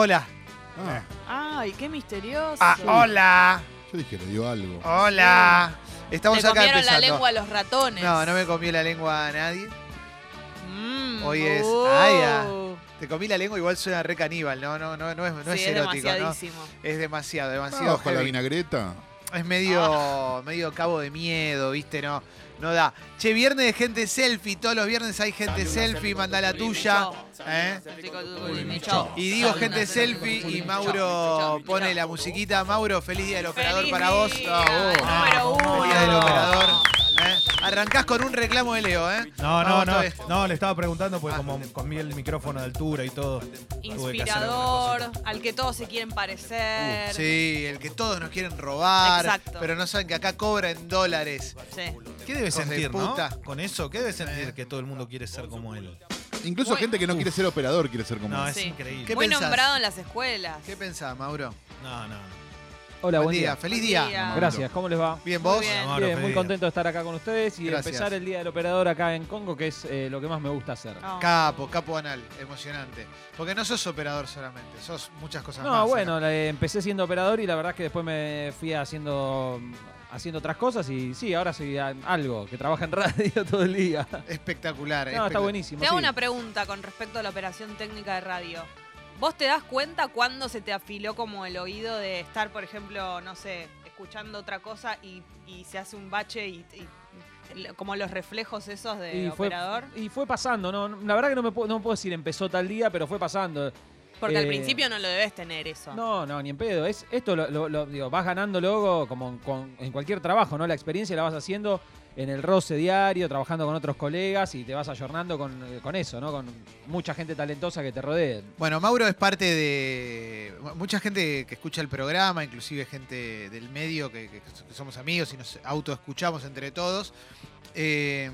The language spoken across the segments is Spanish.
Hola. Ah, Ay, qué misterioso. Ah, hola. yo dije, le dio algo. Hola. Estamos Le acá comieron empezando. la lengua a los ratones. No, no me comió la lengua a nadie. Mm, Hoy es- uh. ah, ya. Te comí la lengua, igual suena re caníbal. No, no, no, no es, no Sí, es es erótico, ¿no? demasiadísimo. Es demasiado, Ah, demasiado. ojo, la heavy. vinagreta. Es medio, medio cabo de miedo, ¿viste? No, no da. Che, viernes de gente selfie. Todos los viernes hay gente selfie. Manda la tuya. ¿eh? Y digo gente selfie y Mauro pone la musiquita. Mauro, feliz día del operador Feliz para vos. Ah, número uno. Día del operador. ¿Eh? Arrancás con un reclamo de Leo, ¿eh? No, no, no. No, le estaba preguntando porque Ah. como comí el micrófono de altura y todo. que Inspirador, al que todos se quieren parecer. Sí, el que todos nos quieren robar. Exacto. Pero no saben que acá cobra en dólares. Sí. ¿Qué debe sentir, no? Con eso, ¿qué debe sentir Eh. que todo el mundo quiere ser como él? Incluso Bueno. gente que no quiere ser operador quiere ser como No, él. es Sí. increíble. ¿Qué Muy pensás? nombrado en las escuelas. ¿Qué pensás, Mauro? No, no. Hola, buen, día. Feliz Buen día. día. Gracias, ¿cómo les va? Bien, Muy vos. bien. Mauro, Bien, muy contento de estar acá con ustedes y de empezar el Día del Operador acá en Congo, que es eh, lo que más me gusta hacer. Oh. Capo, capo anal, emocionante. Porque no sos operador solamente, sos muchas cosas más. No, bueno, empecé siendo operador y la verdad es que después me fui haciendo haciendo otras cosas y sí, ahora soy algo, que trabaja en radio todo el día. Espectacular. No, está buenísimo. Te hago sí. una pregunta con respecto a la operación técnica de radio. ¿Vos te das cuenta cuándo se te afiló como el oído de estar, por ejemplo, no sé, escuchando otra cosa y, y se hace un bache y, como los reflejos esos de y fue, operador? y fue pasando, no, la verdad que no me puedo, no puedo decir empezó tal día, pero fue pasando. Porque al eh, principio no lo debes tener eso. No, no, ni en pedo. Es, esto lo, lo- lo- digo, vas ganando luego como con- en cualquier trabajo, ¿no? La experiencia la vas haciendo en el roce diario, trabajando con otros colegas y te vas ayornando con, con eso, ¿no? Con mucha gente talentosa que te rodee. Bueno, Mauro es parte de mucha gente que escucha el programa, inclusive gente del medio que, que somos amigos y nos autoescuchamos entre todos. Eh,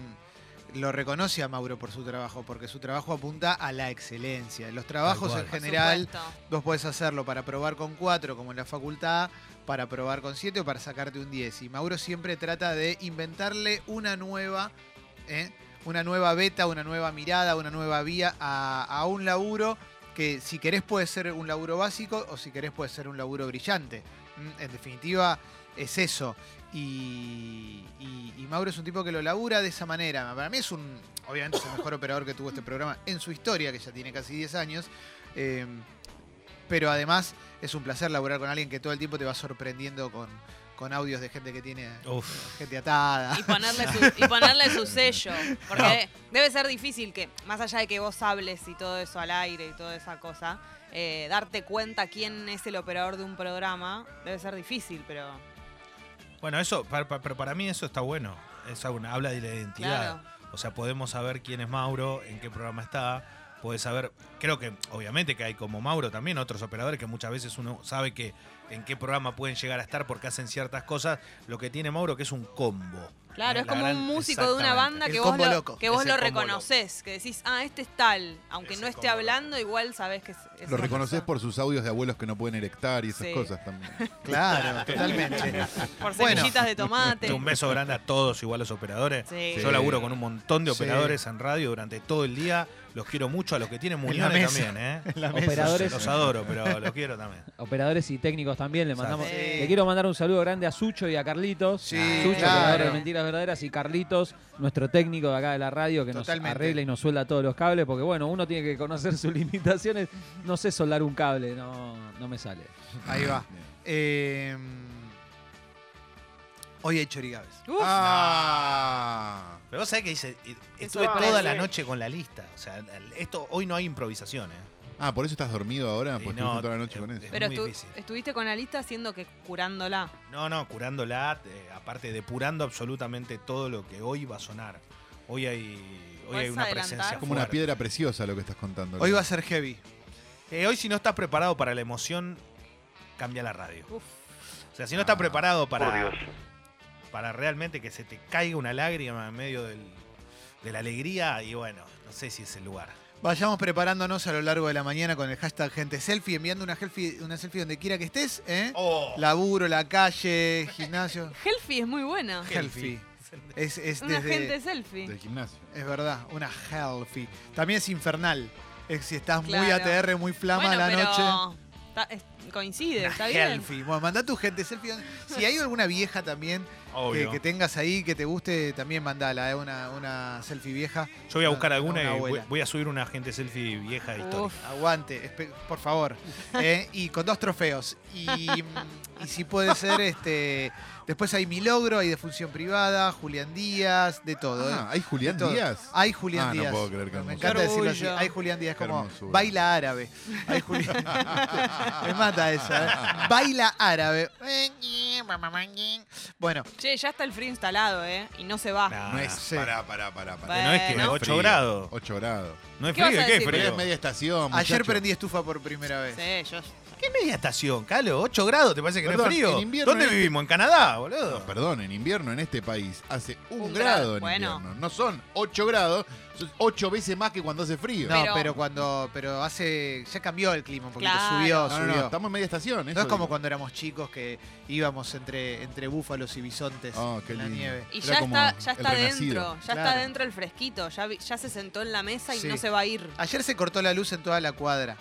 lo reconoce a Mauro por su trabajo, porque su trabajo apunta a la excelencia. Los trabajos en general. Vos podés hacerlo para probar con 4, como en la facultad, para probar con 7 o para sacarte un 10. Y Mauro siempre trata de inventarle una nueva, ¿eh? una nueva beta, una nueva mirada, una nueva vía a, a un laburo que si querés puede ser un laburo básico o si querés puede ser un laburo brillante. ¿Mm? En definitiva, es eso. Y, y- y Mauro es un tipo que lo labura de esa manera. Para mí es un, obviamente es el mejor operador que tuvo este programa en su historia, que ya tiene casi 10 años. Eh, pero además es un placer laburar con alguien que todo el tiempo te va sorprendiendo con, con audios de gente que tiene Uf. gente atada. Y ponerle, su, y ponerle su sello. Porque debe ser difícil que, más allá de que vos hables y todo eso al aire y toda esa cosa, eh, darte cuenta quién es el operador de un programa, debe ser difícil, pero Bueno, eso, pa- pa- pero para mí eso está bueno. Eso una- habla de la identidad. claro. O sea, podemos saber quién es Mauro, en qué programa está. Puedes saber, creo que obviamente que hay como Mauro también otros operadores que muchas veces uno sabe que en qué programa pueden llegar a estar porque hacen ciertas cosas. Lo que tiene Mauro que es un combo. Claro, es la como gran- un músico de una banda El que vos combo lo, loco. que vos Es lo reconoces, que decís, ah, este es tal, aunque Es no esté hablando, igual sabés que es, es Lo reconoces por sus audios de abuelos que no pueden erectar y esas Sí. cosas también. Claro, totalmente. Por Bueno. semillitas de tomate. Un beso grande a todos, igual los operadores. Sí. Yo laburo con un montón de Sí. operadores en radio durante todo el día. Los quiero mucho, a los que tienen muñones mesa. también, ¿eh? Operadores, Los adoro, pero los quiero también. operadores y técnicos también. Le mandamos. Sí. Le quiero mandar un saludo grande a Sucho y a Carlitos. Sí, Sucho, claro. operador de Mentiras Verdaderas, y Carlitos, nuestro técnico de acá de la radio, que Totalmente. nos arregla y nos suelda todos los cables, porque bueno, uno tiene que conocer sus limitaciones. No sé soldar un cable, no, no me sale. Ahí va. Eh, hoy hay chorigaves. Uf, Ah. Pero vos sabés que dice, Eso estuve parece. toda la noche con la lista. O sea, esto hoy no hay improvisación, ¿eh? Ah, por eso estás dormido ahora, pues no, estuviste toda la noche con eh, eso. es pero muy estu- difícil. estuviste con la lista haciendo que curándola. No, no, curándola, eh, aparte depurando absolutamente todo lo que hoy va a sonar. Hoy hay, hoy ¿Podés hay una adelantar? presencia Es como una fuerte. piedra preciosa lo que estás contando. Hoy va a ser heavy. Eh, hoy si no estás preparado para la emoción, cambia la radio. Uf. O sea, si no estás Ah, preparado para, para realmente que se te caiga una lágrima en medio del- de la alegría, y bueno, no sé si es el lugar. Vayamos preparándonos a lo largo de la mañana con el hashtag gente selfie, enviando una selfie, una selfie donde quiera que estés, ¿eh? Oh, Laburo, la calle, gimnasio. Healthy es muy buena. Healthy. Es, es Una desde- gente selfie. Del gimnasio. Es verdad, una healthy. También es infernal. Es si estás muy. ATR, muy flama bueno, a la pero noche. está- es- coincide, Una está bien. selfie. Bueno, mandá tu gente selfie. Si hay alguna vieja también que, tengas ahí que te guste, también mandala, eh, una, una selfie vieja. Yo voy a buscar Una- alguna una y voy, a subir una gente selfie vieja histórica. Uf. Aguante, por favor. Eh, y con dos trofeos. Y, y si puede ser, este. Después hay mi logro, hay de función privada, Julián Díaz, de todo. Ah, eh. ¿hay Julián De todo. Díaz? Hay Julián Ah, no Díaz. puedo creer que Me encanta decirlo así. Orgullo. Hay Julián Díaz, como baila árabe. Hay Julián. Me mata esa. ¿eh? Baila árabe. Bueno, Che, ya está el frío instalado, ¿eh? Y no se va. Nah, No es. Sí. Pará, pará, pará. pará. Bueno. no es que Bueno. 8 grados. 8 grados. No es ¿Qué vas frío, a ¿qué es decir? Pero frío? es media estación. ayer muchacho. prendí estufa por primera vez. Sí, yo. ¿Qué media estación, Calo? 8 grados, ¿te parece que no es frío? en invierno ¿Dónde en este- vivimos? ¿En Canadá, boludo? No, perdón, en invierno en este país hace un, Un grado, grado, en bueno. invierno. No son 8 grados, son 8 veces más que cuando hace frío. No, pero, Pero- cuando. Pero hace. Ya cambió el clima un poquito. Claro. Subió, no, no, subió. no, estamos en media estación. No eso es como digo. cuando éramos chicos que íbamos entre, entre búfalos y bisontes Oh, qué en la lindo. nieve. Y Era ya como está, ya el está renacido. dentro, ya está Claro. dentro el fresquito, ya, vi- ya se sentó en la mesa y Sí. no se va a ir. Ayer se cortó la luz en toda la cuadra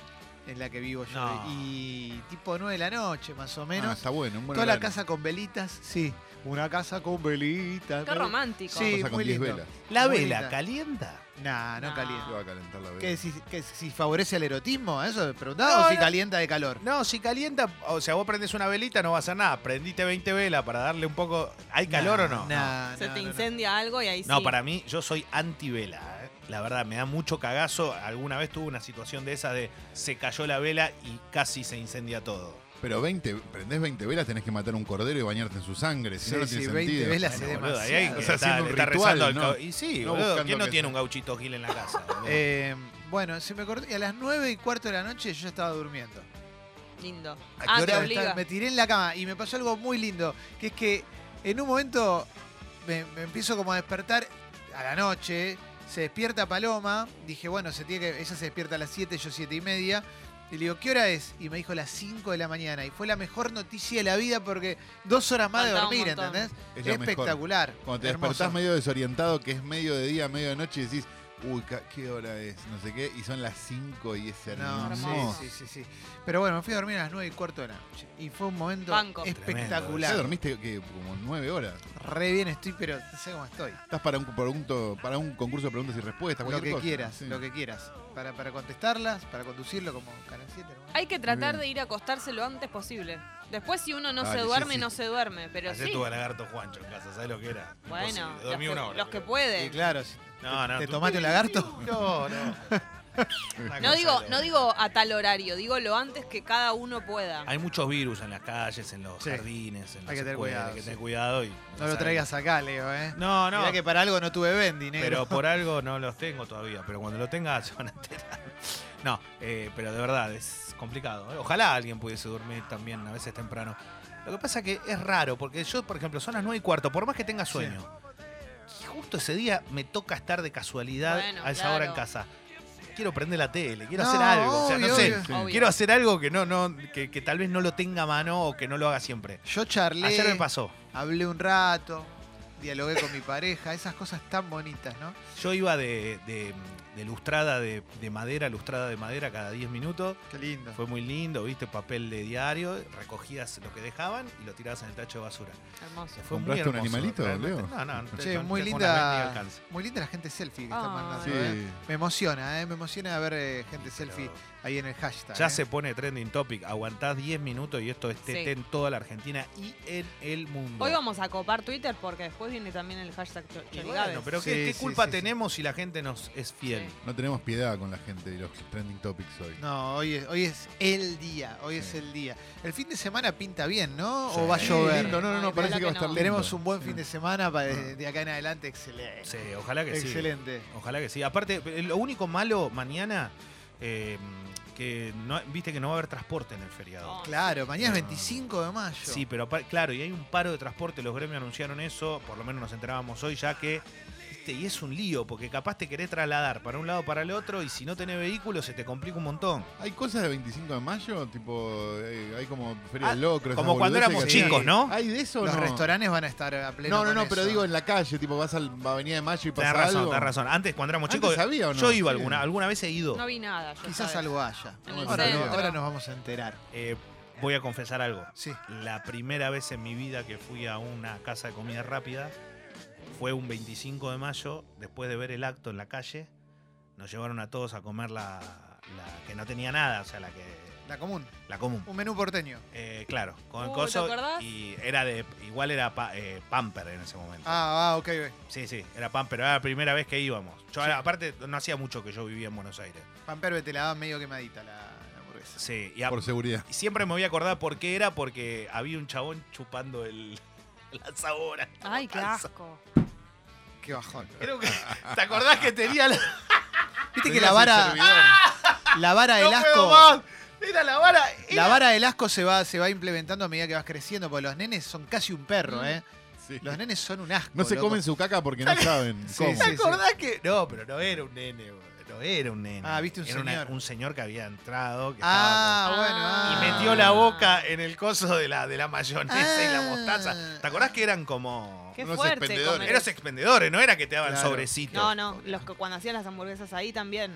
en la que vivo yo. No. Y tipo 9 de la noche, más o Ah, menos. está bueno, un buen toda la casa con velitas, sí. Una casa con velitas. Qué romántico. Sí, con muy 10 lindo. velas. ¿La Muy vela linda. calienta? Nah, no, No. calienta. ¿Qué va a calentar la vela? ¿Qué, si, que si favorece el erotismo? ¿Eso preguntaba? No, ¿O si calienta de calor? No, si calienta, o sea, vos prendés una velita, no va a hacer nada. Prendiste 20 velas para darle un poco. ¿Hay calor o no? Nah, Se no, te no, no. incendia algo y ahí sí. No, para mí, yo soy anti-vela. La verdad, me da mucho cagazo. Alguna vez tuve una situación de esa de se cayó la vela y casi se incendia todo. Pero 20, prendés 20 velas, tenés que matar un cordero y bañarte en su sangre. Si Sí, no, no sí, tiene 20 sentido. velas Bueno, es boludo, ahí hay demasiado. que Está estar, haciendo un estar ritual, rezando al ¿no? Y sí, No boludo, ¿quién no tiene se- un gauchito gil en la casa? Eh, bueno, se me cortó. Y a las 9 y cuarto de la noche yo ya estaba durmiendo. Lindo. ¿A qué Ah, hora te está? obliga. Me tiré en la cama y me pasó algo muy lindo, que es que en un momento me, me empiezo como a despertar a la noche, se despierta Paloma, dije, bueno, se tiene que, ella se despierta a las 7, yo 7 y media, y le digo, ¿qué hora es? Y me dijo las 5 de la mañana, y fue la mejor noticia de la vida porque dos horas más de dormir. ¿entendés? Es. Espectacular. Cuando te hermoso. despertás medio desorientado, que es medio de día, medio de noche, y decís, uy, ¿qué hora es? No sé qué, y son las 5 y es No, hermoso. sí, sí, sí, sí. Pero bueno, me fui a dormir a las 9 y cuarto de la noche. Y fue un momento Banco. espectacular. ¿Ya dormiste que como 9 horas? Re bien estoy, pero no sé cómo estoy. ¿Estás para un, pregunto- para un concurso de preguntas y respuestas? Lo que cosa? quieras, Sí. lo que quieras. Para, para contestarlas, para conducirlo como Canal 7. ¿no? Hay que tratar de ir a acostarse lo antes posible. Después si uno no Dale, se sí, duerme, sí. no se duerme. Pero Ayer sí. tuve a lagarto Juancho en casa, ¿sabes lo que era? Bueno, Imposible. los Dormí que, una hora. los que Y pueden. claro, si No, no. ¿te tú- tomaste un lagarto? No, no. Una No cosa digo, no digo a tal horario, digo lo antes que cada uno pueda. Hay muchos virus en las calles, en los Sí. jardines, en las Hay que tener escuelas, cuidado, Hay que sí. tener cuidado y. no lo traigas acá, Leo, ¿eh? No, no. Mirá que para algo no tuve Bendy, negro. Pero por algo no los tengo todavía. Pero cuando lo tenga se van a enterar. No, eh, pero de verdad es complicado. ¿eh? Ojalá alguien pudiese dormir también a veces temprano. Lo que pasa que es raro, porque yo, por ejemplo, son las 9 y cuarto, por más que tenga sueño. y justo ese día me toca estar de casualidad Bueno, a esa claro. hora en casa. Quiero prender la tele, quiero No, hacer algo. o sea, no obvio, sé. Obvio. Quiero hacer algo que no, no, que, que tal vez no lo tenga a mano o que no lo haga siempre. Yo charlé, Ayer me pasó. hablé un rato, dialogué con mi pareja, esas cosas tan bonitas, ¿no? Yo iba de, de- de lustrada de, de madera, lustrada de madera cada 10 minutos. Qué lindo. Fue muy lindo, viste, papel de diario, recogías lo que dejaban y lo tirabas en el tacho de basura. Hermoso. Fue muy ¿Compraste un hermoso, animalito, realmente. Leo? No, no, no. Che, muy con unas 20 linda, muy linda la gente selfie que Ah. mandando. Sí. ¿eh? Me emociona, ¿eh? Me emociona ver eh, gente selfie ahí en el hashtag. Ya ¿eh? se pone trending topic, aguantás 10 minutos y esto es TT Sí. en toda la Argentina y en el mundo. Hoy vamos a copar Twitter porque después viene también el hashtag Chorigaves. bueno, pero Sí, ¿qué, qué culpa sí, sí. tenemos si la gente nos es fiel? No tenemos piedad con la gente y los trending topics hoy. No, hoy es, hoy es el día, hoy es el día. El fin de semana pinta bien, ¿no? Sí. ¿O va a llover? no, no, no, Ay, parece que va a estar no. Tenemos un buen fin de semana pa- de, de acá en adelante, excelente. Sí, ojalá que sí. excelente. Ojalá que sí. Aparte, eh, lo único malo mañana, eh, que no, viste que no va a haber transporte en el feriado. No. Claro, mañana es No. 25 de mayo. Sí, pero claro, y hay un paro de transporte, los gremios anunciaron eso, por lo menos nos enterábamos hoy ya que ¿viste? Y es un lío, porque capaz te querés trasladar para un lado para el otro y si no tenés vehículo se te complica un montón. ¿Hay cosas de 25 de mayo? Tipo, eh, hay como Feria Ah, del Locro. esas Como cuando éramos que chicos. ¿no? ¿Hay de eso o Los no? restaurantes van a estar a pleno No, no, con no, pero eso. digo en la calle, tipo vas a la Avenida de Mayo y pasa Tenés razón, algo. tenés razón. Antes, cuando éramos Antes chicos, había o no? yo iba Sí. alguna, alguna vez he ido. No vi nada. yo, Quizás ¿sabes? algo haya. No- ahora nos vamos a enterar. Eh, voy a confesar algo. Sí. La primera vez en mi vida que fui a una casa de comida rápida fue un 25 de mayo, después de ver el acto en la calle. Nos llevaron a todos a comer la, la que no tenía nada, o sea, la que La común. la común. Un menú porteño. Eh, claro, con el Uy, coso ¿te acordás? y era de igual era pa- eh, Pamper en ese momento. Ah, ah, ok. ok. Sí, sí, era Pamper, era la primera vez que íbamos. Yo aparte no hacía mucho que yo vivía en Buenos Aires. Pamperbe te la daba medio quemadita la, la hamburguesa. Sí, y a- Por seguridad. y siempre me voy a acordar por qué era porque había un chabón chupando el la sabora. Ay, qué asco. Qué bajón. Creo que ¿Te acordás que tenía la Viste que la vara, la vara No del puedo asco. más. Era la vara. La vara del asco se va, se va implementando a medida que vas creciendo, porque los nenes son casi un perro, Mm. ¿eh? Sí. Los nenes son un asco. No se loco. comen su caca porque no saben Sí, cómo. ¿Te acordás que.? No, pero no era un nene, boludo. Era un nene. Ah, viste un Era una- señor. un señor que había entrado. Que Ah, Ah. bueno. ah. y metió la boca en el coso de la, de la mayonesa y la Ah. mostaza. ¿Te acordás que eran como. Qué Unos fuerte. expendedores. comer Eran eso. expendedores, no era que te daban Claro. sobrecitos. No, no, los que cuando hacían las hamburguesas ahí también.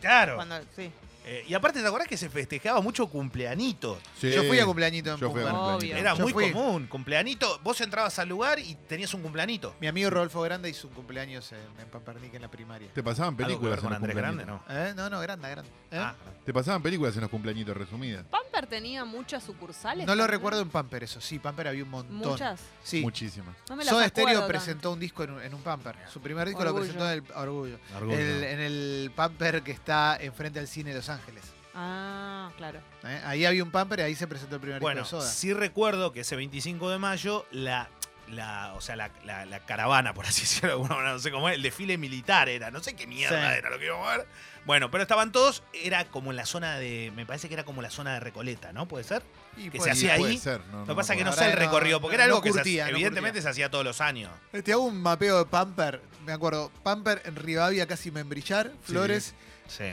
Claro. Cuando, sí. Eh, y aparte, ¿te acordás que se festejaba mucho cumpleañitos? Sí. Yo fui a cumpleañito en Yo fui a Pumba. cumpleaños. Obvio. Era Yo muy fui. común. Cumpleañito, vos entrabas al lugar y tenías un cumpleañito. Mi amigo Rodolfo Grande hizo un cumpleaños en, en Pampernick en la primaria. Te pasaban Algo que ver películas en con los Andrés Grande. ¿no? ¿Eh? No, no, grande, grande. ¿Eh? Ah, Te pasaban películas en los cumpleañitos resumidas. ¿Pamper tenía muchas sucursales? No lo también? recuerdo en Pamper, eso sí, Pamper había un montón. ¿Muchas? Sí. Muchísimas. No me las Soda acuerdo Stereo tanto. presentó un disco en un, en un Pamper. Su primer disco Orgullo. lo presentó en el Orgullo. Orgullo. El- en el Pamper que está enfrente al cine de Los Ángeles. Ah, claro. ¿eh? Ahí había un Pamper y ahí se presentó el primer Bueno, disco de Soda. sí recuerdo que ese 25 de mayo, la, la, o sea, la, la- la caravana, por así decirlo, de alguna manera, no sé cómo es, el desfile militar era, no sé qué mierda Sí. era lo que íbamos a ver. Bueno, pero estaban todos, era como en la zona de, me parece que era como la zona de Recoleta, ¿no? ¿Puede ser? Y que puede se hacía Puede ahí. ser, no, Lo que pasa es que no sé el recorrido, porque no- era algo no que se curtía, hacía- no evidentemente curtía. se hacía todos los años. Te hago un mapeo de Pamper. Me acuerdo, Pamper en Rivadavia casi Membrillar, Flores. Sí.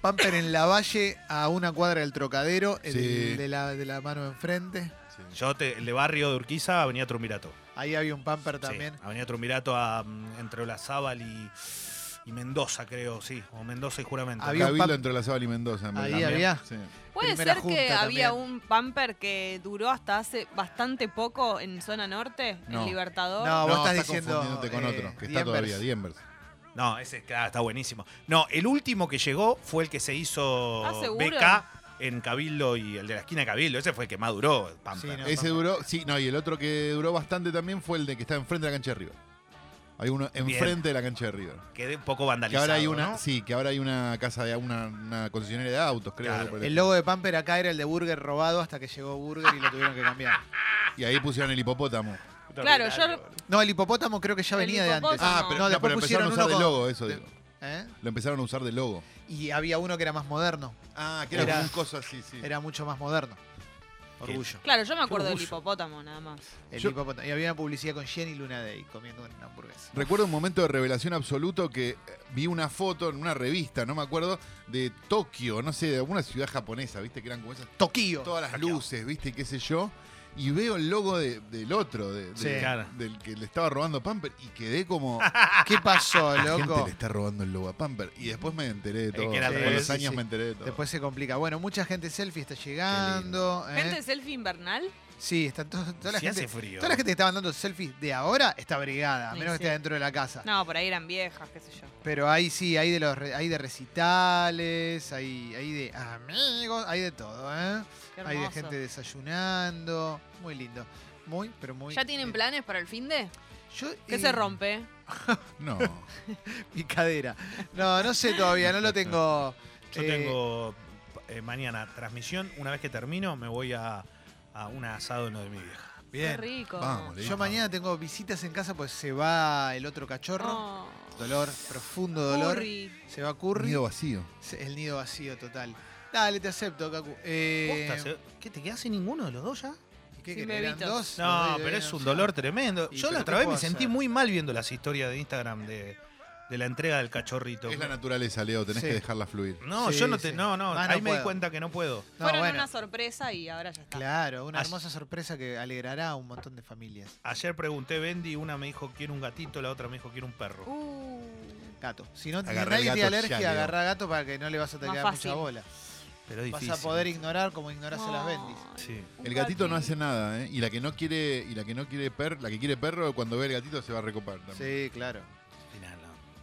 Pamper en la Valle a una cuadra del Trocadero, el Sí. de, la, de la mano enfrente. Sí. Yo, te- el de barrio de Urquiza, Avenida Trumbirato. Ahí había un Pamper Sí, también. Avenida Trumbirato a, mm, entre Olazábal y, y Mendoza, creo, sí. O Mendoza y Juramento. Había un Cabildo entre la Sábal y Mendoza. en Ahí había. Sí. Puede Primera ser que había un Pamper que duró hasta hace bastante poco en zona norte, No. en Libertador. No, vos No, estás estás diciendo, confundiéndote con eh, otro, que está Diembers. todavía, Diembers. No, ese claro, está buenísimo. No, el último que llegó fue el que se hizo ¿Estás seguro? BK en Cabildo y el de la esquina de Cabildo. Ese fue el que más duró. Sí, no. Ese duró, sí, no, y el otro que duró bastante también fue el de que está enfrente de la cancha de River. Hay uno enfrente de la cancha de River. Quedé un poco Que vandalizado. ahora hay una, ¿no? sí, que ahora hay una casa de una, una concesionaria de autos, creo. Claro. algo por El logo de Pamper acá era el de Burger robado hasta que llegó Burger y lo tuvieron que cambiar. Y ahí pusieron el hipopótamo. Claro, yo- No, el hipopótamo creo que ya El venía de antes. hipopótamo. Ah, pero, No, no, después pero empezaron a pusieron usar uno de con- logo, eso de- digo. ¿Eh? Lo empezaron a usar de logo. Y había uno que era más moderno. Ah, que era un coso así, sí. Era mucho más moderno. Orgullo. Claro, yo me acuerdo del hipopótamo nada más. El Yo- hipopótamo. Y había una publicidad con Jenny Luna Day comiendo una hamburguesa. Recuerdo un momento de revelación absoluto que eh, vi una foto en una revista, no me acuerdo, de Tokio, no sé, de alguna ciudad japonesa, ¿viste? Que eran como esas, Tokio. todas las Tokio. luces, ¿viste? Qué sé yo. Y veo el logo de- del otro, de- de- Sí. Claro. del que le estaba robando Pamper, y quedé como. ¿Qué pasó, La gente loco? le está robando el logo a Pamper. Y después me enteré de todo. que era al Con revés, los sí, años sí. me enteré de todo. Después se complica. Bueno, mucha gente selfie está llegando. ¿eh? ¿Gente selfie invernal? Sí, está to- toda la gente. hace frío. Toda la gente que está mandando selfies de ahora está brigada, a Sí, menos que esté dentro de la casa. No, por ahí eran viejas, qué sé yo. Pero ahí sí, hay de los hay de recitales, hay, hay de amigos, hay de todo, ¿eh? Qué Hay de gente desayunando. Muy lindo. Muy, pero muy. ¿Ya tienen lindo. planes para el fin de? Yo, ¿Qué eh, se rompe? No. Mi cadera. No, no sé todavía, no lo tengo. Yo eh, tengo eh, mañana transmisión. Una vez que termino, me voy a, a un asado en lo de mi vieja. Qué Bien. rico. Vamos. Yo mañana tengo visitas en casa, pues se va el otro cachorro. Oh, Dolor, profundo dolor. curry. Se va Curry. Nido vacío. El nido vacío total. Dale, te acepto, Kaku. Eh, Posta, ¿se- ¿Qué te quedas sin ninguno de los dos ya? ¿Qué? ¿Eran bebitos. dos? No, pero es un dolor tremendo. Yo la ¿qué otra vez me sentí hacer? muy mal viendo las historias de Instagram de, de la entrega del cachorrito. Es la naturaleza, Leo, tenés Sí. que dejarla fluir. No, Sí, yo no te. sí. No, no, Más no ahí me di puedo. cuenta que no puedo. No, Fueron bueno. una sorpresa y ahora ya está. Claro, una hermosa sorpresa que alegrará a un montón de familias. Ayer pregunté Bendy, una me dijo quiero un gatito, la otra me dijo quiero un perro. Uh, Gato. Si no Agarrá nadie tiene gato alergia, ya, Leo. agarra gato para que no le vas a Más tener fácil. mucha bola. Pero es Vas difícil. a poder ignorar como ignoras a las bendis. Sí. un El gatito no hace nada, ¿eh? Y la que no quiere, y la que no quiere per, la que quiere perro, cuando ve el gatito se va a recopar también. Sí, claro.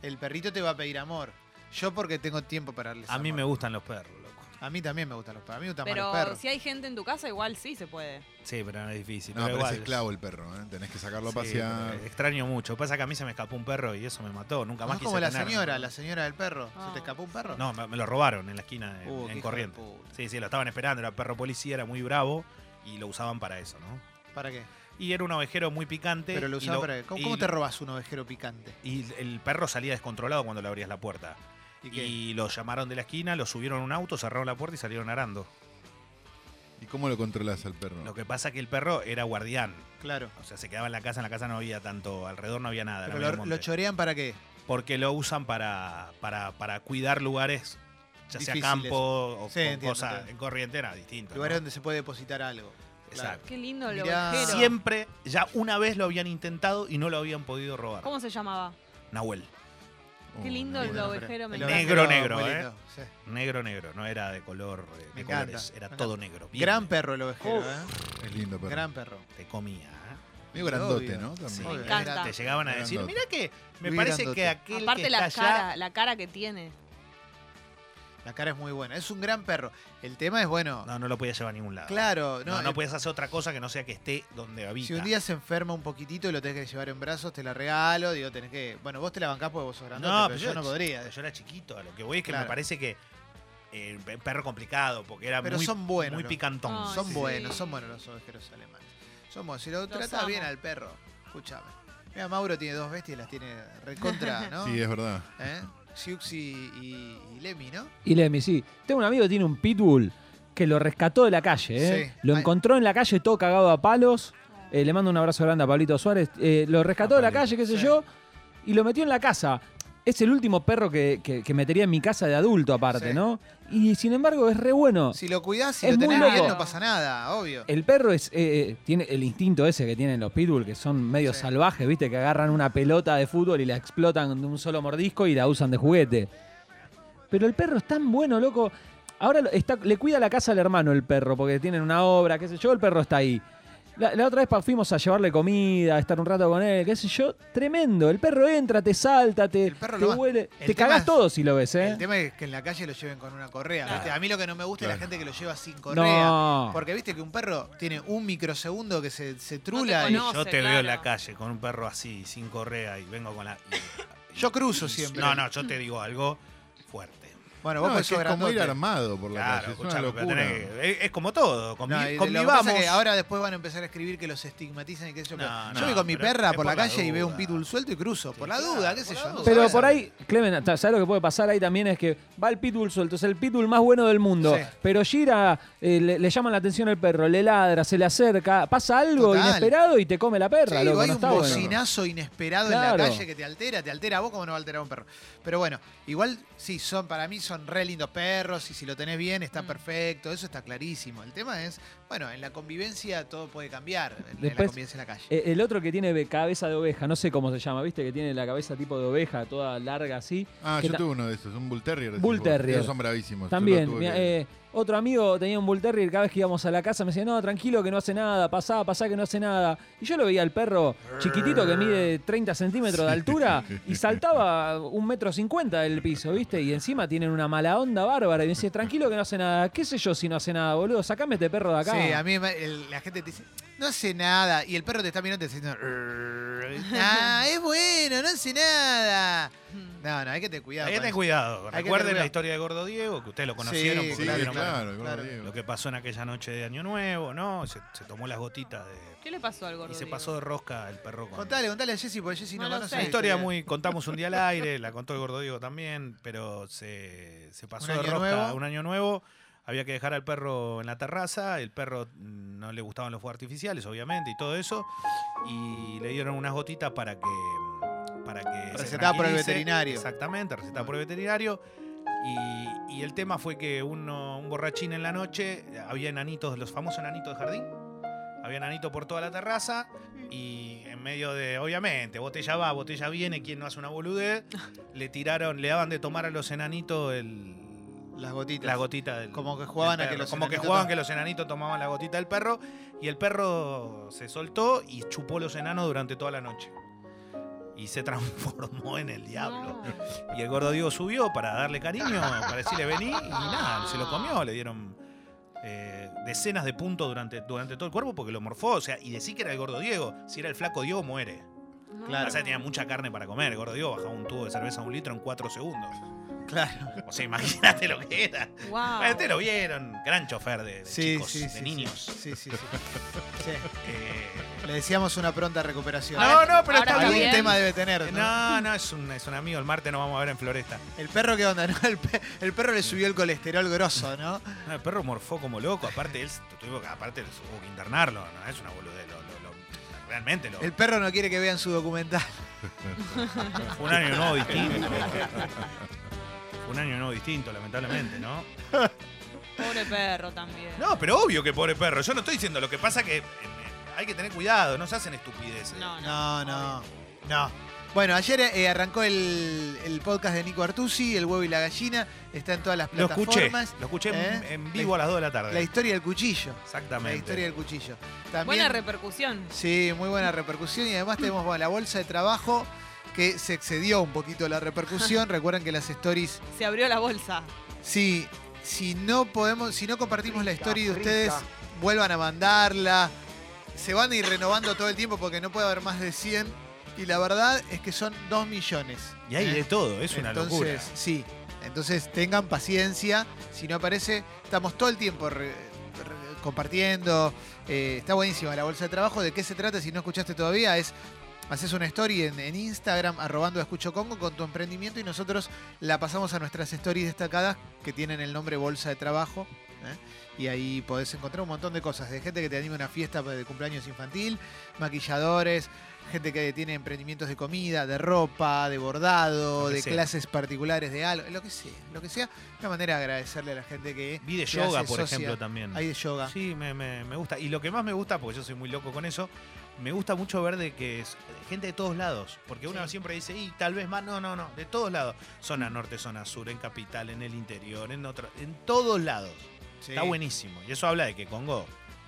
El perrito te va a pedir amor. Yo porque tengo tiempo para darles A mí amor. me gustan los perros, loco. A mí también me gustan los perros. A mí me gustan más Pero los perros. si hay gente en tu casa, igual sí se puede. Sí, pero no es difícil. No, pero pero igual, es esclavo el perro, ¿eh? Tenés que sacarlo a Sí, pasear. pero extraño mucho. Pasa que a mí se me escapó un perro y eso me mató. Nunca No más es quise como la tenerlo. señora, la señora del perro. ¿Se Ah. te escapó un perro? No, me, me lo robaron en la esquina Uh, qué en hijo de Corriente. puta. Sí, sí, lo estaban esperando. Era perro policía, era muy bravo y lo usaban para eso, ¿no? ¿Para qué? Y era un ovejero muy picante. Pero lo y usaban para qué. ¿Cómo, y- cómo te robas un ovejero picante? Y el perro salía descontrolado cuando le abrías la puerta. ¿Y? Y lo llamaron de la esquina, lo subieron a un auto, cerraron la puerta y salieron arando. ¿Y cómo lo controlas al perro? Lo que pasa que el perro era guardián. Claro. O sea, se quedaba en la casa, en la casa no había tanto, alrededor no había nada. Pero lo, chorean para qué? Porque lo usan para, para, para cuidar lugares, ya sea campo o Sí, con entiendo, cosas entiendo. en corriente, era distinto. ¿no? Lugares donde se puede depositar algo. Exacto. Qué lindo el Mirá. ovejero. Siempre, ya una vez lo habían intentado y no lo habían podido robar. ¿Cómo se llamaba? Nahuel. Qué Oh, lindo no, el ovejero. me El encanta. Negro, negro, muy ¿eh? lindo, sí. Negro, negro, no era de color eh, de Me encanta, colores, era me todo negro. bien Gran negro. perro el ovejero. ¿eh? Es lindo perro. Gran perro. Te comía. ¿eh? Medio grandote, Obvio. ¿no? También. Sí, Obvio, encanta. grande. Te llegaban a decir, Grandote. mira que me Muy parece grandote. que aquel Aparte que la está cara, allá... la cara que tiene. La cara es muy buena. Es un gran perro. El tema es, bueno, No, no lo podías llevar a ningún lado. claro, No, no, no, eh, podías hacer otra cosa que no sea que esté donde habita. si un día se enferma un poquitito y lo tenés que llevar en brazos, te la regalo. Digo, tenés que. Bueno, vos te la bancás porque vos sos grandote, No, pero pero yo no podría. Yo era chiquito, a lo que voy es que Claro. me parece que eh, un perro complicado, porque era Pero muy, son buenos, muy ¿no? picantón. Son sí. buenos, son buenos los ovejeros alemanes. Son buenos. Si lo Los amo. bien al perro, escúchame. Mira, Mauro tiene dos bestias, las tiene recontra, ¿no? Sí, es verdad. ¿Eh? Siux y, y, y Lemmy, ¿no? Y Lemmy, sí. Tengo un amigo que tiene un pitbull que lo rescató de la calle. ¿eh? Sí. Lo Ay. encontró en la calle todo cagado a palos. Eh, le mando un abrazo grande a Pablito Suárez. Eh, lo rescató de la calle, qué sé Sí. yo, y lo metió en la casa. Es el último perro que, que- que metería en mi casa de adulto, aparte, Sí. ¿no? Y sin embargo es re bueno. Si lo cuidás, si Es lo muy tenés bien, loco. no pasa nada, obvio. El perro es eh, eh, tiene el instinto ese que tienen los pitbull, que son medio Sí. salvajes, ¿viste? Que agarran una pelota de fútbol y la explotan de un solo mordisco y la usan de juguete. Pero el perro es tan bueno, loco. Ahora lo- está, le cuida la casa al hermano el perro, porque tienen una obra, qué sé yo, el perro está ahí. La, la otra vez fuimos a llevarle comida, a estar un rato con él, qué sé yo. Tremendo. El perro entra, te salta, te, te huele. el Te cagás es- todo si lo ves, ¿eh? El tema es que en la calle lo lleven con una correa. Claro. ¿viste? A mí lo que no me gusta es la gente que lo lleva sin correa. No. Porque viste que un perro tiene un microsegundo que se, se trula te y. Yo te veo en la calle con un perro así, sin correa, y vengo con la. y- Yo cruzo y- siempre. No, no, yo te digo algo. Bueno, vos No, es, que es como ir armado por la Claro, calle. Es una escuchame, pero locura. tenés que- es, es como todo. Convi- No, que convivamos. ahora después van a empezar a escribir que los estigmatizan y qué sé yo. No, yo voy con mi perra por la calle y veo un pitbull suelto y cruzo. Sí, por la duda, qué sé yo. Pero por ahí, Clemen, ¿sabes lo que puede pasar ahí también? Es que va el pitbull suelto, es el pitbull más bueno del mundo. Sí. Pero gira, eh, le, le llama la atención al perro, le ladra, se le acerca, pasa algo Total. inesperado y te come la perra. Sí, loco, o hay un bueno. bocinazo inesperado en la calle que te altera, te altera a vos como no va a alterar a un perro. Pero bueno, igual sí, son para mí son re lindos perros y si lo tenés bien está Mm. perfecto, eso está clarísimo. El tema es, bueno, en la convivencia todo puede cambiar, en- en la convivencia en la calle. Eh, El otro que tiene cabeza de oveja, no sé cómo se llama, ¿viste? Que tiene la cabeza tipo de oveja, toda larga así. Ah, yo tuve uno de esos, un Bull Terrier. Bull. Terrier. Esos son bravísimos. También, los tuve mira, que- eh, otro amigo tenía un Bull Terrier, cada vez que íbamos a la casa me decía, no, tranquilo que no hace nada, pasá, pasá que no hace nada. Y yo lo veía al perro chiquitito que mide 30 centímetros de altura y saltaba un metro cincuenta del piso, ¿viste? Y encima tienen una mala onda bárbara. Y me decía, tranquilo que no hace nada. ¿Qué sé yo si no hace nada, boludo? Sacame este perro de acá. Sí, a mí me- el- la gente te dice, no hace nada. Y el perro te está mirando y te está diciendo, ah, es bueno, no hace nada. Mm. No, no, hay que tener cuidado. Hay que tener cuidado. Hay Recuerden la historia de Gordo Diego, que ustedes lo conocieron Sí, porque Sí, lo claro, vieron claro, el gordo claro. Diego. Lo que pasó en aquella noche de Año Nuevo, ¿no? Se, se tomó las gotitas de. ¿Qué le pasó al gordo? Y se Diego? pasó de rosca el perro con. Contale, contale a Jessy, porque Jessy no, No lo conoce. sé. Una la historia muy. Contamos un día al aire, la contó el Gordo Diego también, pero se, se pasó de rosca nuevo. un año nuevo. Había que dejar al perro en la terraza, el perro mm, no le gustaban los fuegos artificiales, obviamente, y todo eso. Y le dieron unas gotitas para que. mm, Para que se Recetada por el veterinario. Exactamente, recetada por el veterinario. Y, y el tema fue que uno, un borrachín en la noche, había enanitos, los famosos enanitos de jardín. Había enanitos por toda la terraza y en medio de, obviamente, botella va, botella viene, quien no hace una boludez, le tiraron, le daban de tomar a los enanitos el, Las gotitas. la gotita del Como que jugaban a que los Como que enanitos jugaban que los enanitos tomaban la gotita del perro y el perro se soltó y chupó los enanos durante toda la noche. Y se transformó en el diablo. No. Y el gordo Diego subió para darle cariño, para decirle vení, y nada, se lo comió, le dieron eh, decenas de puntos durante, durante todo el cuerpo porque lo morfó. O sea, y decir que era el gordo Diego, si era el flaco Diego, muere. Claro. O sea, tenía mucha carne para comer. Gordo Diego bajaba un tubo de cerveza a un litro en cuatro segundos. Claro. O sea, imagínate lo que era. Wow. Bueno, Ustedes lo vieron, gran chofer de, de Sí, chicos, sí, de sí, niños. Sí, sí, sí. Sí. Eh, Le decíamos una pronta recuperación. no, no, pero está Algún bien. tema debe tener. ¿no? No, no, es un, es un amigo. El martes nos vamos a ver en Floresta. El perro, ¿qué onda? no? El, pe- el perro le subió el colesterol grosso, ¿no? No, el perro morfó como loco. Aparte, él tuvo que, aparte, hubo que internarlo. No es una boludez. Lo, lo- lo- realmente lo, El perro no quiere que vean su documental. fue un año nuevo distinto. Fue un año nuevo distinto, lamentablemente, ¿no? Pobre perro también. No, pero obvio que pobre perro. Yo no estoy diciendo lo que pasa que eh, hay que tener cuidado. No se hacen estupideces. No, no. No, no, no. Bueno, ayer eh, arrancó el, el podcast de Nico Artusi, El huevo y la gallina. Está en todas las Lo escuché. plataformas. Lo escuché en- ¿Eh? en, vivo a las 2 de la tarde. La historia del cuchillo. Exactamente. La historia del cuchillo. También, Buena repercusión. Sí, muy buena repercusión y además tenemos bueno, la bolsa de trabajo que se excedió un poquito la repercusión. Recuerden que las stories, Se abrió la bolsa. sí, si no podemos, si no compartimos la story de ustedes, vuelvan a mandarla. Se van a ir renovando todo el tiempo porque no puede haber más de 100 y la verdad es que son 2 millones. Y hay ¿eh? de todo. Es una Entonces, locura. sí. Entonces tengan paciencia. Si no aparece, estamos todo el tiempo re- re- compartiendo. Eh, está buenísima la bolsa de trabajo. ¿De qué se trata? Si no escuchaste todavía, es haces una story en, en Instagram, arrobando Escucho Congo con tu emprendimiento y nosotros la pasamos a nuestras stories destacadas que tienen el nombre Bolsa de Trabajo. ¿eh? Y ahí podés encontrar un montón de cosas, de gente que te anima a una fiesta de cumpleaños infantil, maquilladores, gente que tiene emprendimientos de comida, de ropa, de bordado, de sea. clases particulares de algo, lo que sea, lo que sea. Una manera de agradecerle a la gente que Vi de que yoga, hace por socia. ejemplo, también. hay de yoga. Sí, me, me- me gusta. Y lo que más me gusta, porque yo soy muy loco con eso, me gusta mucho ver de que es gente de todos lados. Porque uno Sí. siempre dice, y tal vez más, no, no, no, de todos lados. Zona norte, zona sur, en capital, en el interior, en otro, en todos lados. Sí. Está buenísimo. Y eso habla de que Congo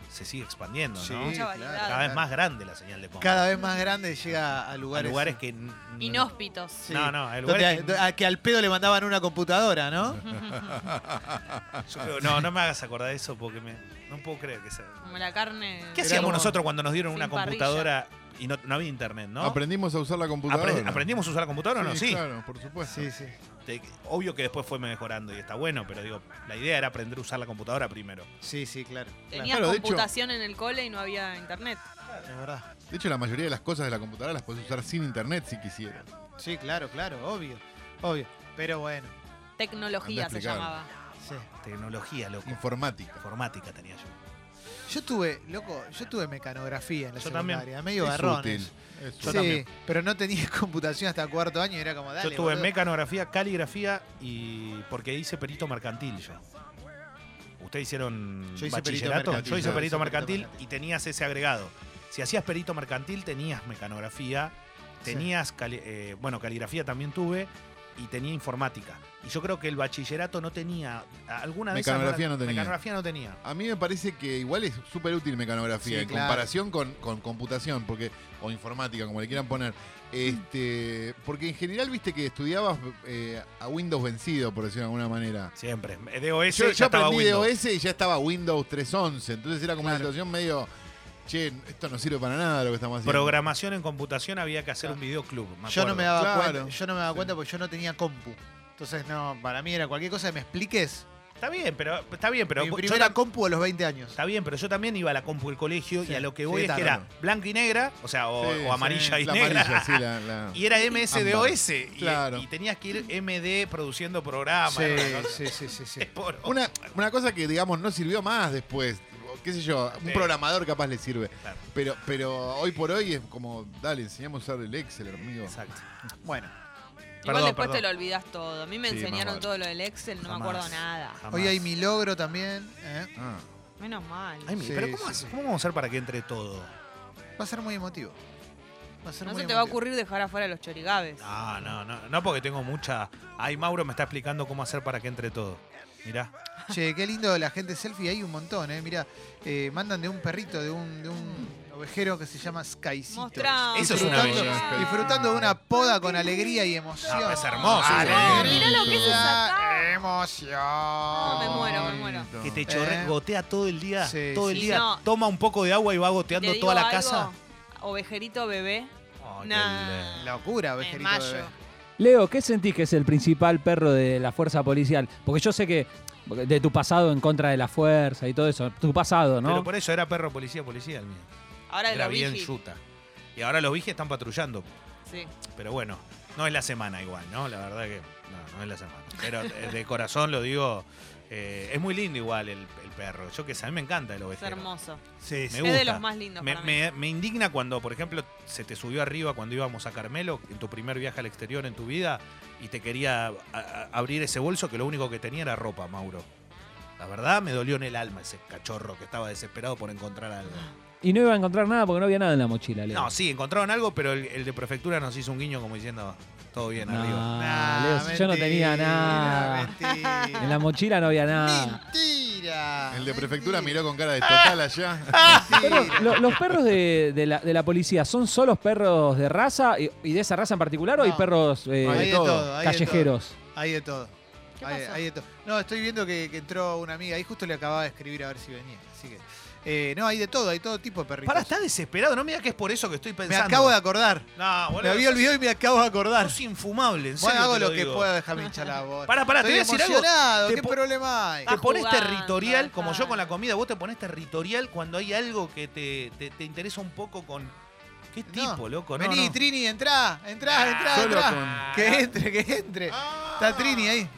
se sigue expandiendo, Sí, ¿no? Mucha variedad. Cada claro. vez más grande la señal de Congo. Cada vez más grande llega a A lugares. lugares que... n- Inhóspitos. Sí. No, no, hay donde lugares a- que- a- que al pedo le mandaban una computadora, ¿no? yo creo- no, no me hagas acordar de eso porque me, no puedo creer que sea... Como la carne. ¿Qué hacíamos como- nosotros cuando nos dieron sin una parrilla. computadora y no, no había internet, no? Aprendimos a usar la computadora. Apre- ¿Aprendimos a usar la computadora o no? Sí. Claro, por supuesto. Sí, sí. Te- obvio que después fue mejorando y está bueno, pero digo, la idea era aprender a usar la computadora primero. Sí, sí, claro. claro. Tenías Claro, hecho- computación en el cole y no había internet. Es verdad. De hecho, la mayoría de las cosas de la computadora las puedes usar sin internet si quisieras. Sí, claro, claro, obvio. Obvio. Pero bueno, Tecnología se llamaba. sí. Tecnología, loco. Informática. Informática tenía yo. Yo tuve, loco, yo tuve mecanografía en la Yo también. secundaria, medio Es garrones. útil. Es Yo sí, también. pero no tenía computación hasta cuarto año y era como, dale, yo tuve boludo. mecanografía, caligrafía y porque hice perito mercantil yo. ¿Ustedes hicieron Yo hice perito bachillerato? mercantil, yo hice perito perito mercantil y tenías ese agregado. Si hacías perito mercantil tenías mecanografía, Sí. tenías, cali- eh, bueno, caligrafía también tuve y tenía informática. Y yo creo que el bachillerato no tenía, alguna de esas Mecanografía no tenía. Mecanografía no tenía. A mí me parece que igual es súper útil mecanografía Sí, en claro. comparación con, con computación, porque o informática, como le quieran poner. Este, porque en general viste que estudiabas eh, a Windows vencido, por decirlo de alguna manera. Siempre. De OS Yo, ya yo estaba aprendí de Windows. OS y ya estaba Windows 3.11, entonces era como una situación medio, che, esto no sirve para nada lo que estamos haciendo. Programación en computación había que hacer un videoclub. me Yo no me daba Claro. cuenta, yo no me daba Sí. cuenta porque yo no tenía compu. Entonces no, para mí era cualquier cosa que me expliques, Está bien, pero está bien, pero Mi yo primera compu a los 20 años. Está bien, pero yo también iba a la compu del colegio Sí, y a lo que sí, voy es que era blanca y negra, o sea, o, Sí, o amarilla sí, y la negra. amarilla, sí, la- la- Y era MSDOS. Y, Claro. y tenías que ir MD produciendo programas. Sí, sí, sí, sí, sí. Una, una cosa que, digamos, no sirvió más después. qué sé yo, un Sí. programador capaz le sirve. Claro. Pero, pero hoy por hoy es como, dale, enseñamos a usar el Excel, amigo. Exacto. Bueno, Igual después perdón. te lo olvidas todo. A mí me Sí, más enseñaron vale. todo lo del Excel, no me acuerdo nada. Jamás. hoy hay mi logro también. ¿eh? Ah. Menos mal. Ay, mi- Sí, pero ¿cómo, sí, hace- sí. cómo vamos a hacer para que entre todo? Va a ser muy emotivo. Va a ser no muy se te va a emotivo. ocurrir dejar afuera los chorigabes. No, no, no, no porque tengo mucha. Ay, Mauro me está explicando cómo hacer para que entre todo. Mirá. Che, qué lindo la gente selfie. Hay un montón, ¿eh? Mira, eh, mandan de un perrito, de un, de un que se llama Skycito. Mostrá. Eso es una Disfrutando- belleza. Disfrutando de una poda con alegría y emoción. No, es hermoso. Alegría, Mirá lo que es esa Emoción. No, me muero, me muero. Que te chorre, Eh. gotea todo el día. Sí, todo el sí. día. No. Toma un poco de agua y va ¿Te goteando digo toda la algo? casa. Ovejerito bebé. Ay, qué Nah. lindo. Locura, En ovejerito mayo. bebé. Leo, ¿qué sentís que es el principal perro de la fuerza policial? Porque yo sé que de tu pasado en contra de la fuerza y todo eso, tu pasado, ¿no? Pero por eso era perro policía, policía el mío. Ahora de Era los bien vigis. yuta. Y ahora los vigies están patrullando. Sí. Pero bueno, no es la semana igual, ¿no? La verdad que no, no es la semana. Pero eh, de corazón lo digo, eh, es muy lindo igual el, el perro. Yo que sé, a mí me encanta el Es ovejero. hermoso. Sí, Es me de gusta. los más lindos Me, para mí. me- me indigna cuando, por ejemplo, se te subió arriba cuando íbamos a Carmelo, en tu primer viaje al exterior en tu vida, y te quería a- a- abrir ese bolso que lo único que tenía era ropa, Mauro. La verdad me dolió en el alma ese cachorro que estaba desesperado por encontrar algo. Y no iba a encontrar nada porque no había nada en la mochila, Leo. No, sí, encontraron algo, pero el, el de prefectura nos hizo un guiño como diciendo, todo bien No, arriba. Nah, Leo, si yo no tenía nada. Mentira. En la mochila no había nada. Mentira. El de prefectura mentira. miró con cara de total allá. Pero, lo- ¿Los perros de, de la, de la policía son solos perros de raza y, y de esa raza en particular o hay No. perros eh, Hay de todo. todo. hay de callejeros? todo, Hay de todo. ¿Qué Hay, pasó? hay de todo. No, estoy viendo que, que entró una amiga. Ahí justo le acababa de escribir a ver si venía. Así que. Eh, no, hay de todo, hay todo tipo de perritos. Para, está desesperado, no me digas que es por eso que estoy me pensando. acabo de acordar. No, Me boludo. había olvidado y me acabo de acordar. Sos infumable, en serio. Bueno, hago te lo, que pueda, déjame hinchar la voz. Pará, pará, te Estoy voy a decir algo. Te ¿qué po- problema hay? Te pones jugando, territorial, como yo con la comida, vos te pones territorial cuando hay algo que te, te- te interesa un poco con. ¿Qué No. tipo, loco? No, Vení, no. Trini, entrá, entrá, entrá, Solo entrá. con- Que entre, que entre. Está Trini ahí.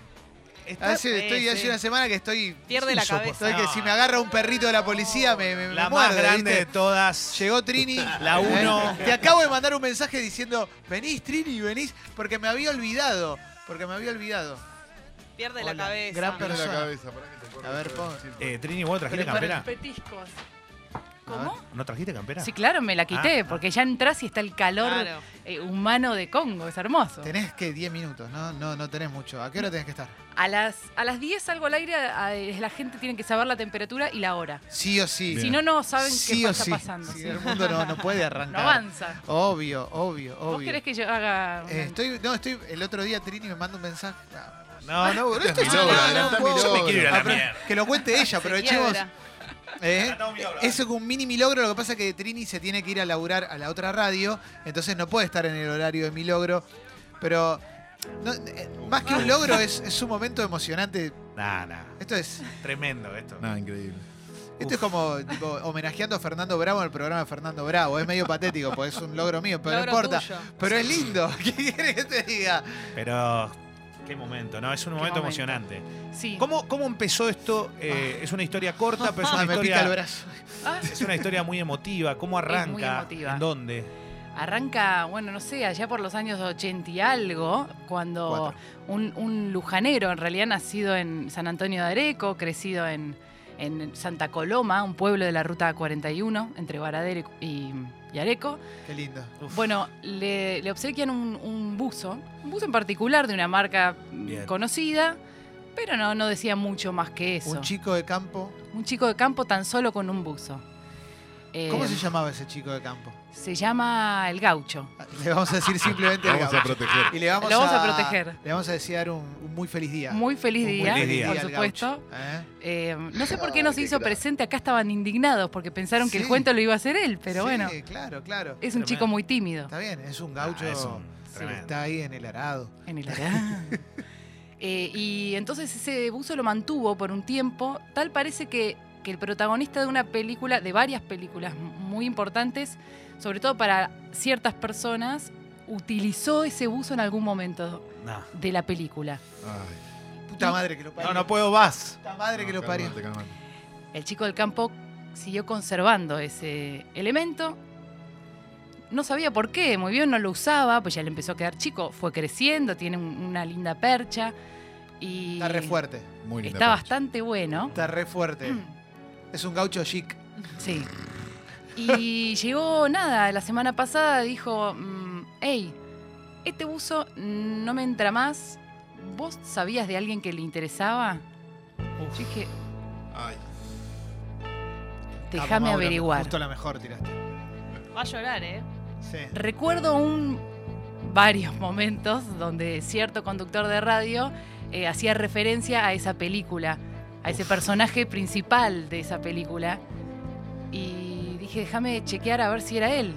Está- Hace, sí, estoy hace una semana que estoy. Pierde la cabeza. Estoy que si me agarra un perrito de la policía me, me, me la muerde, más grande ¿viste? de todas. Llegó Trini. La uno. Te acabo de mandar un mensaje diciendo, venís Trini, venís, porque me había olvidado. Porque me había olvidado. Pierde Hola, la cabeza. gran Mira la persona. cabeza, pará que te A ver, pon. Eh, Trini, ¿vos trajiste Pero campera? Petiscos. A. ¿Cómo? ¿No trajiste campera? Sí, claro, me la quité, Ah, ah. porque ya entras y está el calor Claro. eh, humano de Congo, es hermoso. Tenés que 10 minutos, ¿no? No, no tenés mucho. ¿A qué hora tenés que estar? A las, a las 10 salgo al aire, a- la gente tiene que saber la temperatura y la hora. Sí o sí. Si no, no saben sí qué o está sí. pasando. Sí, sí. El mundo no, no puede No arrancar. avanza. Obvio, obvio, obvio. ¿Vos querés que yo haga...? Eh, estoy, no, estoy. El otro día Trini me manda un mensaje. No, no, boludo. Este es mi esto- logro, no, no, mi yo me quiero ir a la Ah, mierda. que lo cuente ella, aprovechemos. ¿Eh? Eso es un mini mi logro, lo que pasa es que Trini se tiene que ir a laburar a la otra radio, entonces no puede estar en el horario de mi logro. Pero no, eh, más que un logro es, es un momento emocionante. Nah, nah. Esto es, Tremendo esto. Nada, increíble. esto es como tipo, homenajeando a Fernando Bravo en el programa de Fernando Bravo. Es medio patético, porque es un logro mío, pero Logro no importa. tuyo. Pero es lindo. ¿Qué quieres que te diga? Pero, qué momento, ¿no? Es un momento, momento. emocionante. Sí. ¿Cómo, ¿Cómo empezó esto? Eh, es una historia corta, pero es una historia, es una historia muy emotiva. ¿Cómo arranca? muy emotiva. ¿En dónde? Arranca, bueno, no sé, allá por los años 80 y algo, cuando un, un lujanero, en realidad nacido en San Antonio de Areco, crecido en, en Santa Coloma, un pueblo de la ruta 41, entre Varadero y, y Areco, Qué lindo. bueno, le, le obsequian un, un buzo, un buzo en particular de una marca Bien. conocida, pero no, no decía mucho más que eso. Un chico de campo. Un chico de campo tan solo con un buzo. ¿Cómo Eh, se llamaba ese chico de campo? se llama El Gaucho. Le vamos a decir simplemente el Vamos a gaucho. proteger. Y le vamos, Lo vamos a proteger. Le vamos a desear un, un muy feliz día. Muy feliz Un día, feliz día por supuesto. gaucho, ¿eh? Eh, no sé por qué no se hizo presente, acá estaban indignados porque pensaron que el Sí. cuento lo iba a hacer él, pero Sí, bueno, claro, claro. es un Tremendo. chico muy tímido Está bien, es un gaucho Ah, es un Sí. tremendo. está ahí en el arado. en el. Eh, y entonces ese buzo lo mantuvo por un tiempo. Tal parece que, que el protagonista de una película, de varias películas muy importantes, sobre todo para ciertas personas, utilizó ese buzo en algún momento de la película. Ay, Puta madre que lo parió. no, no puedo más. Puta madre que lo parió. calmate, calmate. El chico del campo siguió conservando ese elemento. No sabía por qué, muy bien no lo usaba, pues ya le empezó a quedar chico, fue creciendo, tiene un- una linda percha y Está re fuerte. Muy linda está percha. bastante bueno. Está re fuerte. Mm, Es un gaucho chic. Sí. Y llegó nada, la semana pasada dijo, mm, hey, este buzo no me entra más. ¿Vos sabías de alguien que le interesaba? Yo dije, Ay, déjame averiguar. Justo la mejor tiraste. Va a llorar, ¿eh? Sí. Recuerdo un varios momentos donde cierto conductor de radio eh, hacía referencia a esa película, a ese personaje principal de esa película. Y dije, déjame chequear a ver si era él.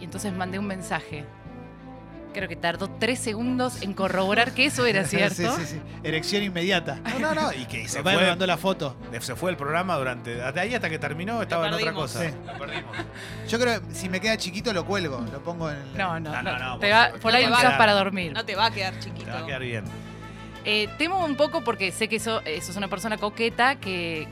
Y entonces mandé un mensaje. Creo que tardó tres segundos en corroborar que eso era cierto. sí, sí, sí. Erección inmediata. No, no, no. Y que se Se me fue, mandó la foto. se fue el programa durante. De ahí hasta que terminó estaba en otra cosa. Sí. Lo perdimos. Yo creo que si me queda chiquito lo cuelgo. Lo pongo en. el- No, no, No, no, no. no, Te por va- por ahí No te lo va a usás quedar. para dormir. No te va a quedar chiquito. Te va a quedar bien. Eh, temo un poco porque sé que eso, es una persona coqueta que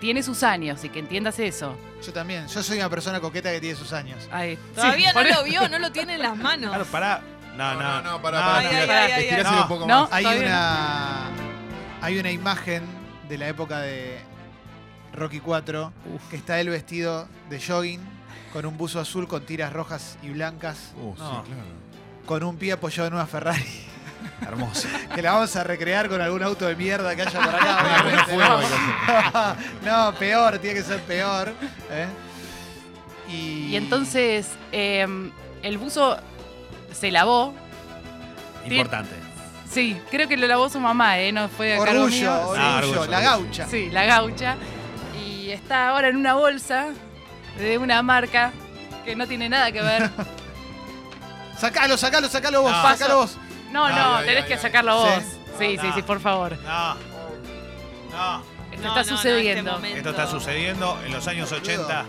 tiene sus años y que entiendas eso. Yo también. Yo soy una persona coqueta que tiene sus años. Ay, Todavía sí, no lo vio, no lo tiene en las manos. Claro, pará. No, No, no, no, no, para, No, para, no, ay, estirar- ay, ay, estiráselo ay. un poco No. más. Hay una. Hay una imagen de la época de Rocky 4 que está él vestido de jogging con un buzo azul con tiras rojas y blancas, Uh, No. sí, claro. con un pie apoyado en una Ferrari. Hermoso. Que la vamos a recrear con algún auto de mierda que haya por acá. ¿no? peor, tiene que ser peor. ¿eh? Y, Y entonces eh, el buzo se lavó. Importante. Sí, creo que lo lavó su mamá, ¿eh? No fue Orgullo, mío. orgullo, Ah, orgullo, la gaucha. Sí, la gaucha. Y está ahora en una bolsa de una marca que no tiene nada que ver. Sacalo, sacalo, sacalo vos, No. sacalo vos. No, Ay, no, ay, tenés ay, que ay. sacarlo vos. Sí, sí, No. sí, por favor. No. No. Esto No, está no, no, sucediendo. este. Esto está sucediendo en los años 80.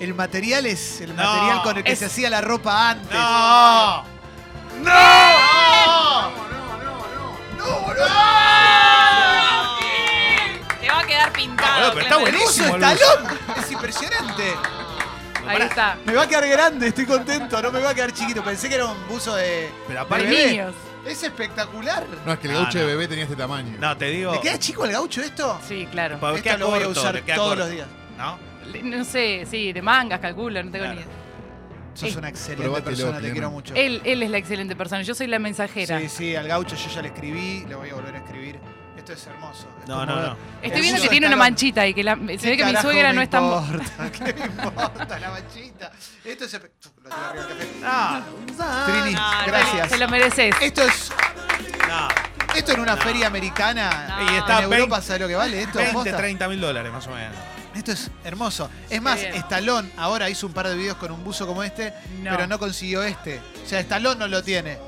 El material es el No. material con el que Es- se hacía la ropa antes. ¡No! Te va a quedar pintado. Ah, pero está Clemente. ¡Uso buenísimo! Es impresionante. Ahí está. Me va a quedar grande, estoy contento, no me va a quedar chiquito. Pensé que era un buzo de. Pero De aparte. bebé. niños. Es espectacular. No, es que el gaucho no. de bebé tenía este tamaño. No, te digo. ¿Te queda chico el gaucho esto? Sí, claro. Esto queda lo voy a usar todos corto. los días. ¿No? Le- No sé, sí, de mangas, calculo, no tengo Claro. ni idea. Sos Eh, una excelente Probátelo, persona, te Clemen. quiero mucho. Él, él es la excelente persona, yo soy la mensajera. Sí, sí, al gaucho yo ya le escribí, le voy a volver a escribir. Esto es hermoso. Es No, no, no. Estoy viendo que tiene una manchita y que la- se ¿Qué ve que mi suegra no es tan... importa? ¿Qué me importa la manchita? Esto es... Lo. No. Trini, no, gracias. Se lo mereces. Esto es... No. Esto en una No. feria americana No. Y está en Europa, 20, ¿sabes lo que vale esto? 20 Posta. 30 mil dólares más o menos. Esto es hermoso. Es más, bien. Stallone ahora hizo un par de videos con un buzo como este, No. pero no consiguió este. O sea, Stallone no lo tiene.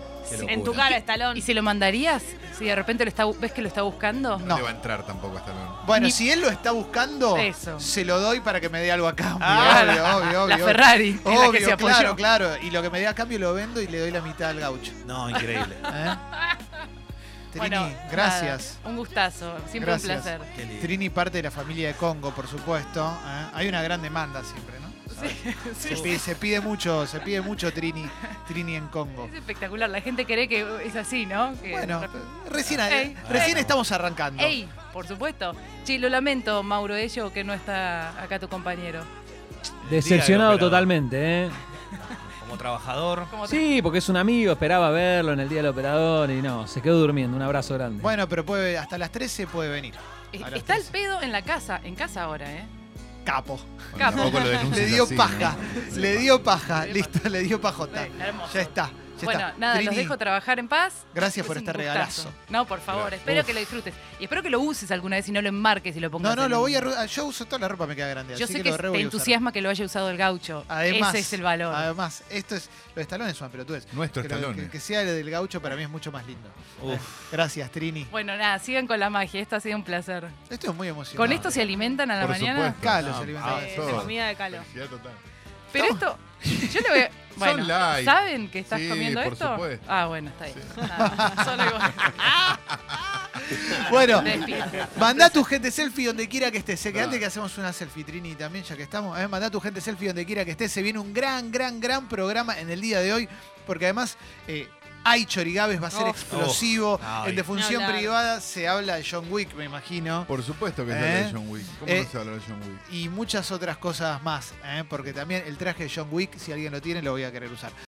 En tu cara, Estalón. ¿Y se lo mandarías? Si de repente lo está, ves que lo está buscando. No, No. te va a entrar tampoco hasta luego. Bueno, Ni- si él lo está buscando, Eso. se lo doy para que me dé algo a cambio. Ah, obvio, obvio, obvio. La Ferrari, es la que Obvio, se apoyó. claro, claro. Y lo que me dé a cambio lo vendo y le doy la mitad al gaucho. No, increíble. ¿eh? Trini, Bueno, gracias. nada, un gustazo, siempre Gracias. un placer. Qué lindo. Trini parte de la familia de Congo, por supuesto. ¿eh? Hay una gran demanda siempre, ¿no? Se, pide, se pide mucho, se pide mucho Trini, Trini en Congo. Es espectacular, la gente cree que es así, ¿no? Que Bueno, repente- recién, Ey, recién ey. estamos arrancando. ¡Ey! Por supuesto. Che, lo lamento, Mauro Ello, que no está acá tu compañero. Decepcionado totalmente, ¿eh? Como trabajador. ¿Cómo te- Sí, porque es un amigo, esperaba verlo en el día del operador y no, se quedó durmiendo. Un abrazo grande. Bueno, pero puede, hasta las 13 puede venir. Eh, Está el 13. pedo en la casa, en casa ahora, ¿eh? Capo. Capo. Tampoco lo denuncies Le dio así, ¿no? paja. Le dio paja. Listo, le dio pajota. Ya está. Ya Bueno, está. nada, los Trini, dejo trabajar en paz. Gracias Es por este gustazo. regalazo. No, por favor, Claro. espero Uf. que lo disfrutes. Y espero que lo uses alguna vez y no lo enmarques y lo pongas No, no, en- lo voy a. Yo uso toda la ropa, me queda grande. Yo así sé que, que lo te usar. entusiasma que lo haya usado el gaucho. Además, Ese es el valor. Además, esto es. Los estalones son pelotudes. Nuestros Que, lo- talones. que, que sea el del gaucho para mí es mucho más lindo. Uf. Eh, Gracias, Trini. Bueno, nada, sigan con la magia. Esto ha sido un placer. Esto es muy emocionante. ¿Con esto se alimentan a la Por mañana? supuesto. Calo No, se ah, Eh, todo. de comida de calo. Pero esto, yo le voy a... Bueno, light. ¿saben que estás Sí, comiendo por esto? supuesto. Ah, bueno, está bien. Nada, solo digo- Bueno. Mandá tu gente selfie donde quiera que estés. Sé que Ah. antes que hacemos una selfie, Trini, también, ya que estamos. eh, mandá tu gente selfie donde quiera que estés. Se viene un gran, gran, gran programa en el día de hoy. Porque además, eh, hay Chorigaves, va a ser Oh. explosivo. Oh, en defunción hablar. privada se habla de John Wick, me imagino. Por supuesto que se ¿Eh? habla de John Wick. ¿Cómo Eh, no se habla de John Wick? Y muchas otras cosas más. eh, porque también el traje de John Wick, si alguien lo tiene, lo voy a querer usar.